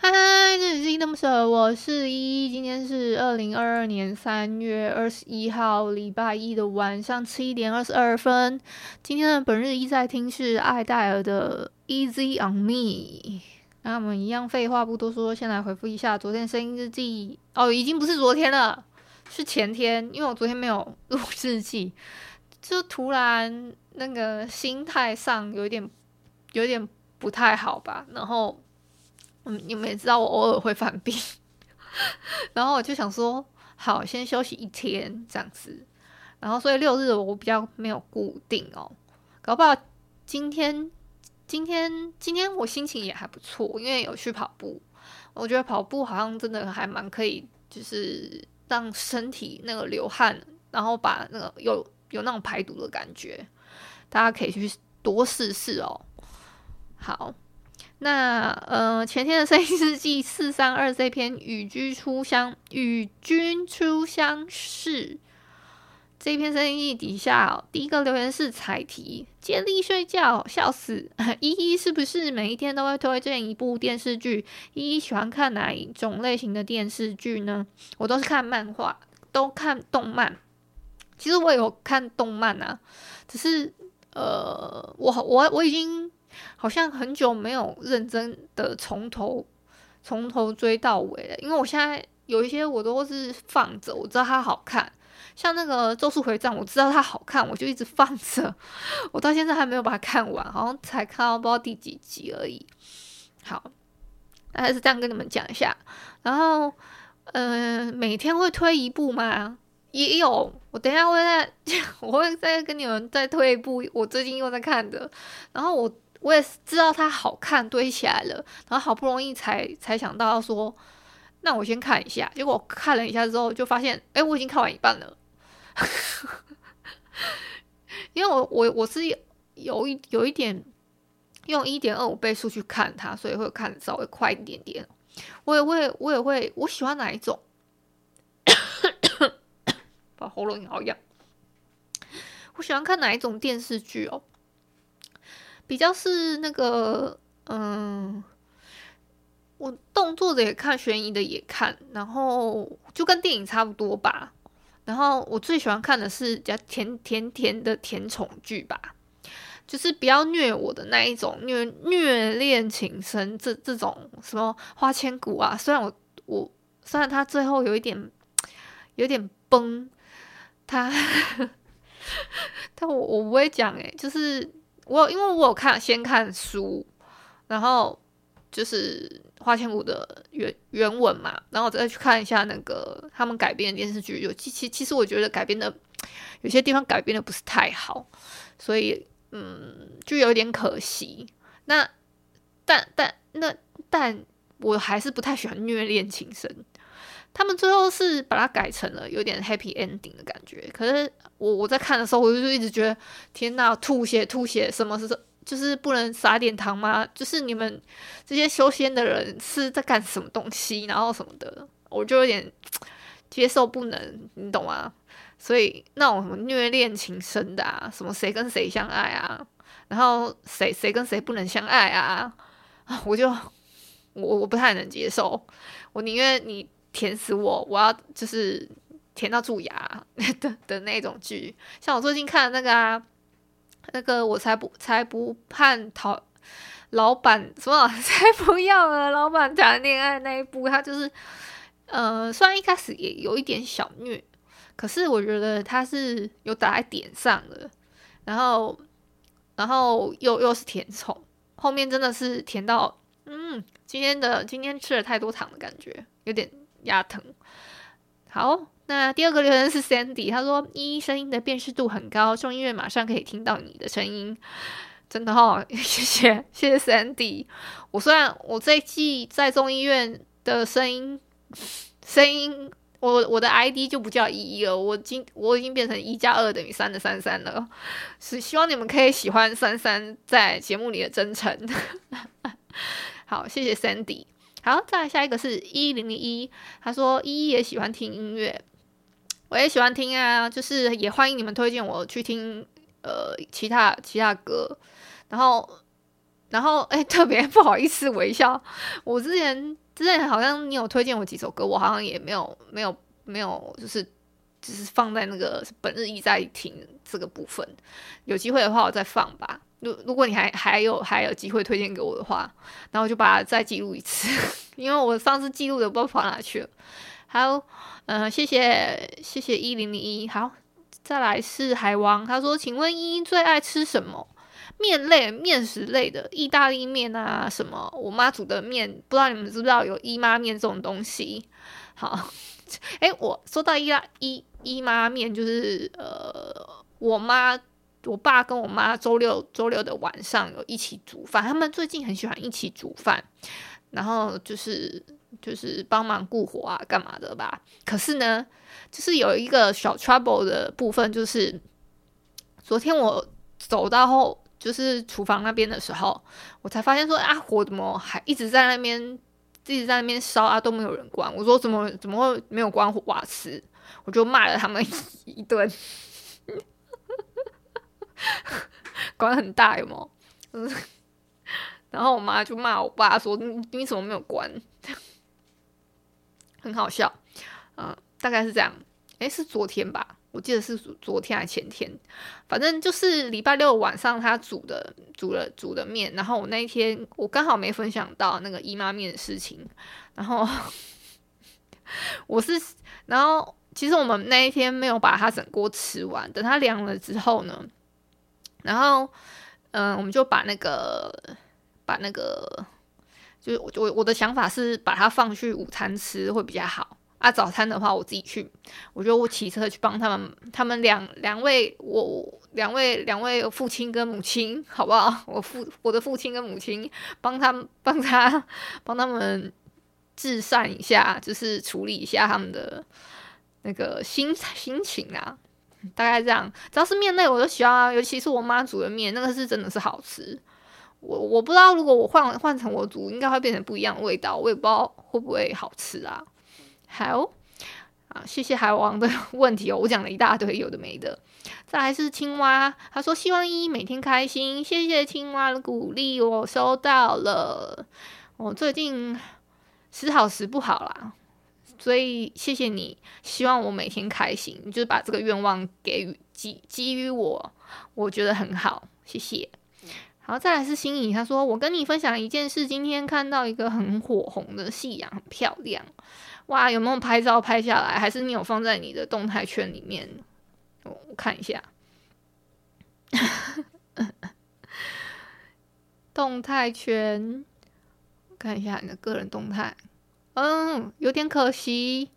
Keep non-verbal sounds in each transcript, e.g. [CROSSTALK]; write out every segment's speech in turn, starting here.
嗨，这里是依依恋不舍，我是依依。今天是二零二二年三月二十一号，礼拜一的晚上七点二十二分。今天的本日依在听是艾戴尔的《Easy on Me》。那我们一样废话不多说，先来回复一下昨天声音日记。哦，已经不是昨天了，是前天，因为我昨天没有录日记，就突然那个心态上有点有点不太好吧，然后。你们也知道我偶尔会犯病，[LAUGHS] 然后我就想说，好，先休息一天这样子，然后所以六日我比较没有固定哦，搞不好今天今天今天我心情也还不错，因为有去跑步，我觉得跑步好像真的还蛮可以，就是让身体那个流汗，然后把那个有有那种排毒的感觉，大家可以去多试试哦。好。那呃，前天的声音日记四三二这篇与君初相与君初相识这篇声音日记底下，哦，第一个留言是彩题，接力睡觉，笑死！[LAUGHS] 依依是不是每一天都会推荐一部电视剧？依依喜欢看哪一种类型的电视剧呢？我都是看漫画，都看动漫。其实我有看动漫啊，只是呃，我我我已经。好像很久没有认真的从头从头追到尾了，因为我现在有一些我都是放着，我知道它好看，像那个《咒术回战》，我知道它好看，我就一直放着，[LAUGHS] 我到现在还没有把它看完，好像才看到不知道第几集而已。好，大概是这样跟你们讲一下，然后嗯、呃，每天会推一部吗？也有，我等一下会再，[LAUGHS] 我会再跟你们再推一部我最近又在看的，然后我。我也是知道它好看，堆起来了，然后好不容易才才想到要说，那我先看一下。结果我看了一下之后，就发现，哎，我已经看完一半了。[LAUGHS] 因为我我我是有一有一点用一点二五倍速去看它，所以会看稍微快一点点。我也会我也会我喜欢哪一种？[COUGHS] 把喉咙咬痒。我喜欢看哪一种电视剧哦？比较是那个，嗯，我动作的也看，悬疑的也看，然后就跟电影差不多吧。然后我最喜欢看的是比较甜甜甜的甜宠剧吧，就是比较虐我的那一种虐虐恋情深这这种什么花千骨啊。虽然我我虽然他最后有一点有点崩，他 [LAUGHS] 但我我不会讲诶，就是。我因为我有看先看书，然后就是花千骨的原原文嘛，然后我再去看一下那个他们改编的电视剧，有其其其实我觉得改编的有些地方改编的不是太好，所以嗯就有点可惜。那但但那但我还是不太喜欢虐恋情深。他们最后是把它改成了有点 happy ending 的感觉，可是我我在看的时候，我就一直觉得天呐，吐血吐血，什么是就是不能撒点糖吗？就是你们这些修仙的人是在干什么东西，然后什么的，我就有点接受不能，你懂吗？所以那种什么虐恋情深的啊，什么谁跟谁相爱啊，然后谁谁跟谁不能相爱啊，[LAUGHS] 啊，我就我我不太能接受，我宁愿你。甜死我！我要就是甜到蛀牙的 [LAUGHS] 的那种剧，像我最近看的那个啊，那个我才不才不盼讨老板什么 [LAUGHS] 才不要了，老板谈恋爱那一部，他就是呃，虽然一开始也有一点小虐，可是我觉得他是有打在点上的，然后然后又又是甜宠，后面真的是甜到嗯，今天的今天吃了太多糖的感觉，有点牙疼。好，那第二个留言是 Sandy，他说依依声音的辨识度很高，众议院马上可以听到你的声音，[LAUGHS] 真的哦，[LAUGHS] 谢谢谢谢 Sandy。我虽然我这一季在众议院的声音 [LAUGHS] 声音。我我的 ID 就不叫依依了，我今我已经变成一加二等于三的三三了，是希望你们可以喜欢三三在节目里的真诚。好，谢谢 Sandy。好，再来下一个是一零零一，他说依依也喜欢听音乐，我也喜欢听啊，就是也欢迎你们推荐我去听呃其他其他歌，然后然后 [LAUGHS] 哎特别不好意思微笑，我之前。之前好像你有推荐我几首歌，我好像也没有没有没有，就是就是放在那个本日一再听这个部分。有机会的话，我再放吧。如如果你还还有还有机会推荐给我的话，然后我就把它再记录一次，[LAUGHS] 因为我上次记录的不知道跑哪去了。好，嗯、谢谢谢谢一零零一。好，再来是海王，他说：“请问依依最爱吃什么？”面类、面食类的，意大利面啊，什么我妈煮的面，不知道你们知不知道有姨妈面这种东西？好，[LAUGHS] 诶，我说到意大姨姨妈面，就是呃，我妈、我爸跟我妈周六周六的晚上有一起煮饭，他们最近很喜欢一起煮饭，然后就是就是帮忙顾火啊，干嘛的吧？可是呢，就是有一个小 trouble 的部分，就是昨天我走到后。就是厨房那边的时候，我才发现说啊，火怎么还一直在那边，一直在那边烧啊，都没有人关。我说怎么怎么会没有关火瓦斯？我就骂了他们一顿，[LAUGHS] 关很大有没有？嗯，[LAUGHS] 然后我妈就骂我爸说你你怎么没有关？[LAUGHS] 很好笑，嗯，大概是这样。诶，是昨天吧？我记得是昨天还是前天，反正就是礼拜六晚上他煮的煮了煮的面，然后我那一天我刚好没分享到那个姨妈面的事情，然后我是然后其实我们那一天没有把它整锅吃完，等它凉了之后呢，然后嗯、我们就把那个把那个就是我我我的想法是把它放去午餐吃会比较好。啊，早餐的话我自己去，我觉得我骑车去帮他们，他们两两位，我两位两位父亲跟母亲，好不好？[LAUGHS] 我父我的父亲跟母亲帮他帮他帮他们治善一下，就是处理一下他们的那个心心情啊，大概这样。只要是面类我都喜欢啊，尤其是我妈煮的面，那个是真的是好吃。我我不知道如果我换换成我煮，应该会变成不一样的味道，我也不知道会不会好吃啊。好，啊，谢谢海王的 [LAUGHS] 问题哦，我讲了一大堆有的没的。再来是青蛙，他说希望依依每天开心，谢谢青蛙的鼓励，我收到了。我最近时好时不好啦，所以谢谢你，希望我每天开心，就是把这个愿望给予给给予我，我觉得很好，谢谢。好，再来是心仪，他说我跟你分享一件事，今天看到一个很火红的夕阳，很漂亮。哇，有没有拍照拍下来？还是你有放在你的动态圈里面？我看一下，[LAUGHS] 动态圈，看一下你的个人动态。嗯，有点可惜。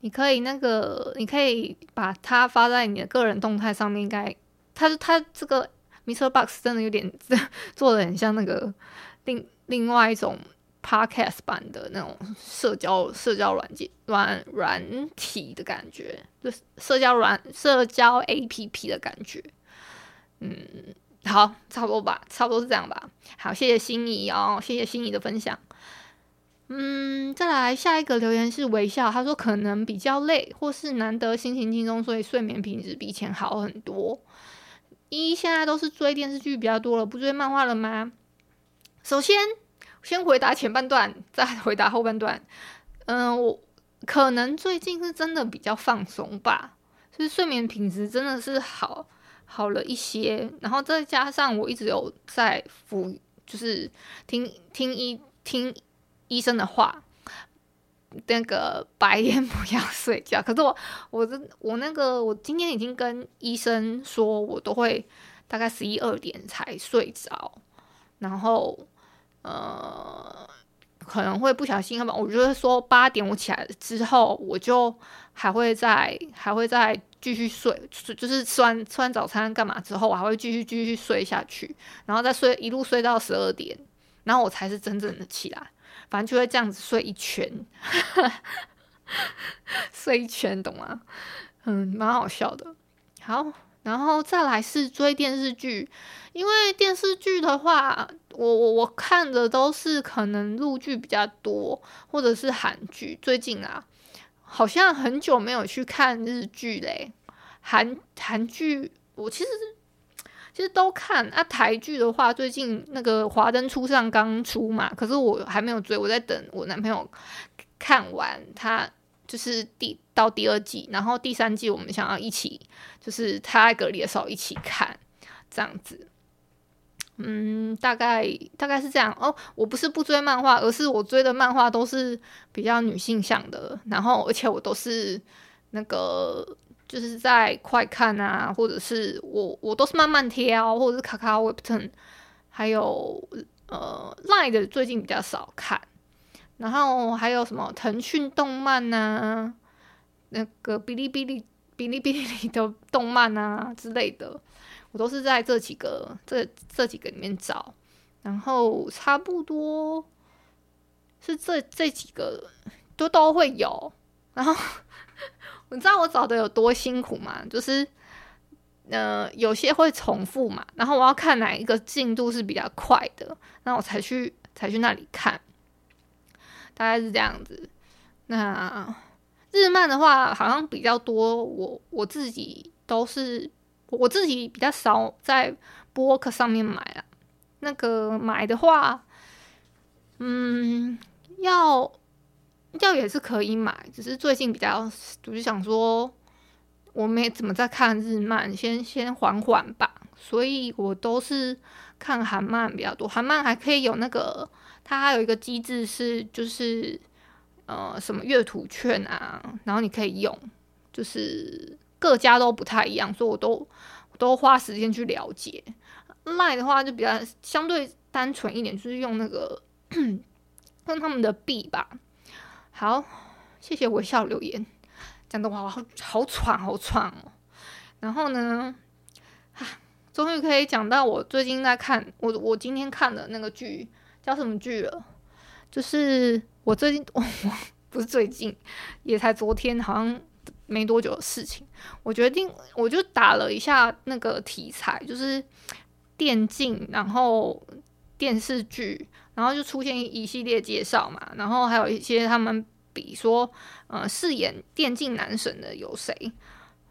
你可以那个，你可以把它发在你的个人动态上面。应该，它它这个 MixerBox 真的有点 [LAUGHS] 做的很像那个另另外一种。Podcast 版的那种社交社交软件软软体的感觉，就是社交软社交 APP 的感觉。嗯，好，差不多吧，差不多是这样吧。好，谢谢心仪哦，谢谢心仪的分享。嗯，再来下一个留言是微笑，他说可能比较累，或是难得心情轻松，所以睡眠品质比以前好很多。一现在都是追电视剧比较多了，不追漫画了吗？首先。先回答前半段，再回答后半段。嗯、我可能最近是真的比较放松吧，就是睡眠品质真的是好好了一些。然后再加上我一直有在服，就是听听一听医生的话，那个白天不要睡觉。[LAUGHS] 可是我我这我那个我今天已经跟医生说，我都会大概十一二点才睡着，然后。呃，可能会不小心，我就是说八点我起来之后，我就还会再还会再继续睡，就是吃完吃完早餐干嘛之后，我还会继续继续睡下去，然后再睡一路睡到十二点，然后我才是真正的起来。反正就会这样子睡一圈，[LAUGHS] 睡一圈，懂吗？嗯，蛮好笑的。好，然后再来是追电视剧，因为电视剧的话，我我我看的都是可能陆剧比较多，或者是韩剧。最近啊，好像很久没有去看日剧嘞。韩韩剧我其实其实都看啊。台剧的话，最近那个《华灯初上》刚出嘛，可是我还没有追，我在等我男朋友看完他。就是第到第二季，然后第三季我们想要一起，就是他在隔离的时候一起看，这样子。嗯，大概大概是这样哦。我不是不追漫画，而是我追的漫画都是比较女性向的，然后而且我都是那个就是在快看啊，或者是我我都是慢慢挑，或者是卡卡 w e b t o n 还有呃 Line 的最近比较少看。然后还有什么腾讯动漫啊，那个哔哩哔哩、哔哩哔哩里的动漫啊之类的，我都是在这几个这这几个里面找，然后差不多是这这几个都都会有。然后你知道我找的有多辛苦吗？就是呃有些会重复嘛，然后我要看哪一个进度是比较快的，那我才去才去那里看。大概是这样子。那日漫的话，好像比较多。我我自己都是我自己比较少在博客上面买啊。那个买的话，嗯，要要也是可以买，只是最近比较，我就想说，我没怎么在看日漫，先先缓缓吧。所以我都是看韩漫比较多。韩漫还可以有那个。它还有一个机制是，就是呃，什么阅读券啊，然后你可以用，就是各家都不太一样，所以我都都花时间去了解。Line 的话就比较相对单纯一点，就是用那个 [CLEARS THROAT] 用他们的币吧。好，谢谢微笑留言，讲的我好好喘好喘哦。然后呢，啊，终于可以讲到我最近在看我我今天看的那个剧。叫什么剧了？就是我最近，[LAUGHS] 我不是最近，也才昨天，好像没多久的事情。我决定，我就打了一下那个题材，就是电竞，然后电视剧，然后就出现一系列介绍嘛。然后还有一些他们比说，呃，饰演电竞男神的有谁？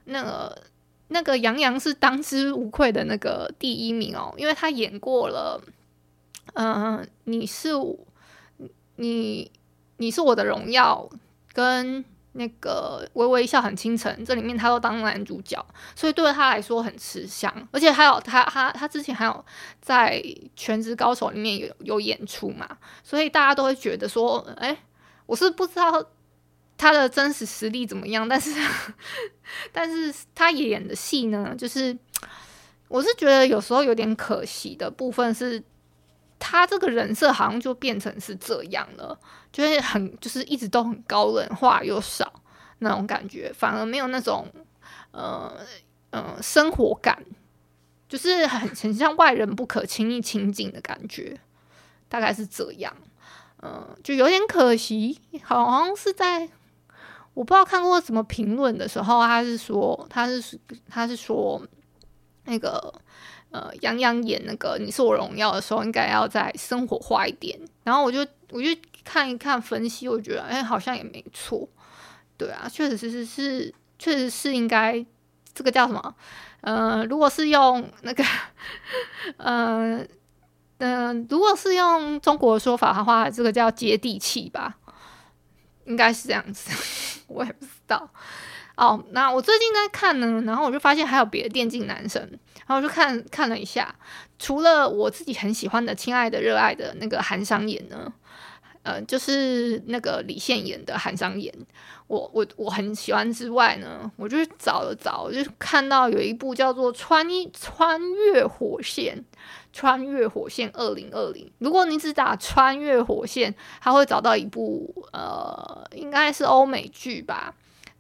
那个那个杨洋是当之无愧的那个第一名哦，因为他演过了。嗯、呃，你是你，你是我的荣耀，跟那个微微一笑很倾城，这里面他都当男主角，所以对他来说很吃香。而且还有他他他之前还有在《全职高手》里面有有演出嘛，所以大家都会觉得说，哎，我是不知道他的真实实力怎么样，但是 [LAUGHS] 但是他演的戏呢，就是我是觉得有时候有点可惜的部分是。他这个人设好像就变成是这样了，就是很就是一直都很高冷，话又少那种感觉，反而没有那种呃呃生活感，就是很很像外人不可轻易亲近的感觉，大概是这样，嗯、就有点可惜，好像是在我不知道看过什么评论的时候，他是说他是他是说那个。呃，杨洋演那个《你是我荣耀》的时候，应该要再生活化一点。然后我就我就看一看分析，我觉得哎，好像也没错。对啊，确实是是是，确实是应该这个叫什么？呃，如果是用那个，嗯、[LAUGHS] 呃、嗯、如果是用中国的说法的话，这个叫接地气吧？应该是这样子，[LAUGHS] 我也不知道哦，那我最近在看呢，然后我就发现还有别的电竞男神。然后我就看看了一下，除了我自己很喜欢的《亲爱的热爱的》那个韩商言呢，呃，就是那个李现演的韩商言，我我我很喜欢之外呢，我就找了找，我就看到有一部叫做穿《穿穿越火线》，穿越火线二零二零。如果你只打穿越火线，他会找到一部呃，应该是欧美剧吧。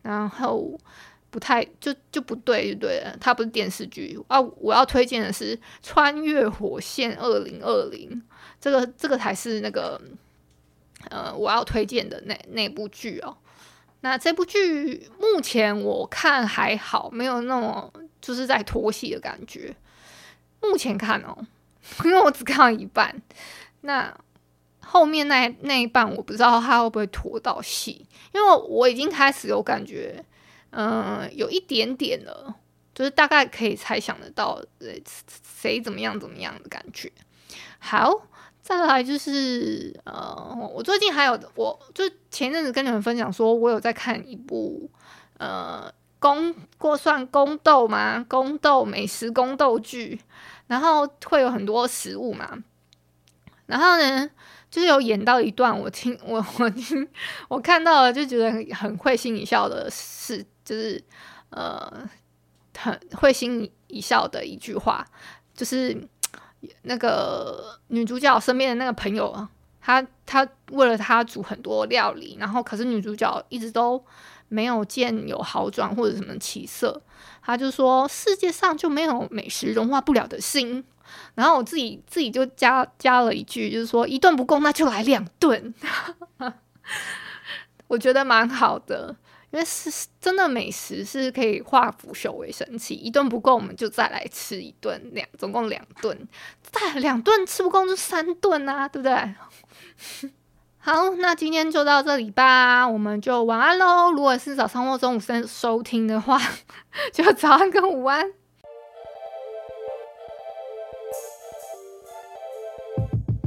然后不太就就不对就对了，它不是电视剧啊。我要推荐的是《穿越火线二零二零》，这个这个才是那个。呃，我要推荐的那那部剧哦，那这部剧目前我看还好，没有那么就是在拖戏的感觉。目前看哦，因为我只看了一半，那后面那那一半我不知道他会不会拖到戏，因为我已经开始有感觉，嗯、有一点点了，就是大概可以猜想得到谁怎么样怎么样的感觉。好。再来就是，呃，我最近还有，我就前阵子跟你们分享说，我有在看一部，呃，宫过算宫斗吗？宫斗美食宫斗剧，然后会有很多食物嘛，然后呢，就是有演到一段，我听我我听我看到了，就觉得很会心一笑的事，就是呃，很会心一笑的一句话，就是。那个女主角身边的那个朋友，她她为了她煮很多料理，然后可是女主角一直都没有见有好转或者什么起色，她就说世界上就没有美食融化不了的心。然后我自己自己就加加了一句，就是说一顿不够那就来两顿，[LAUGHS] 我觉得蛮好的。因为是真的美食是可以化腐朽为神奇，一顿不够我们就再来吃一顿，两总共两顿，再两顿吃不够就三顿啊，对不对？[LAUGHS] 好，那今天就到这里吧，我们就晚安喽。如果是早上或中午收收听的话，[LAUGHS] 就早安跟午安。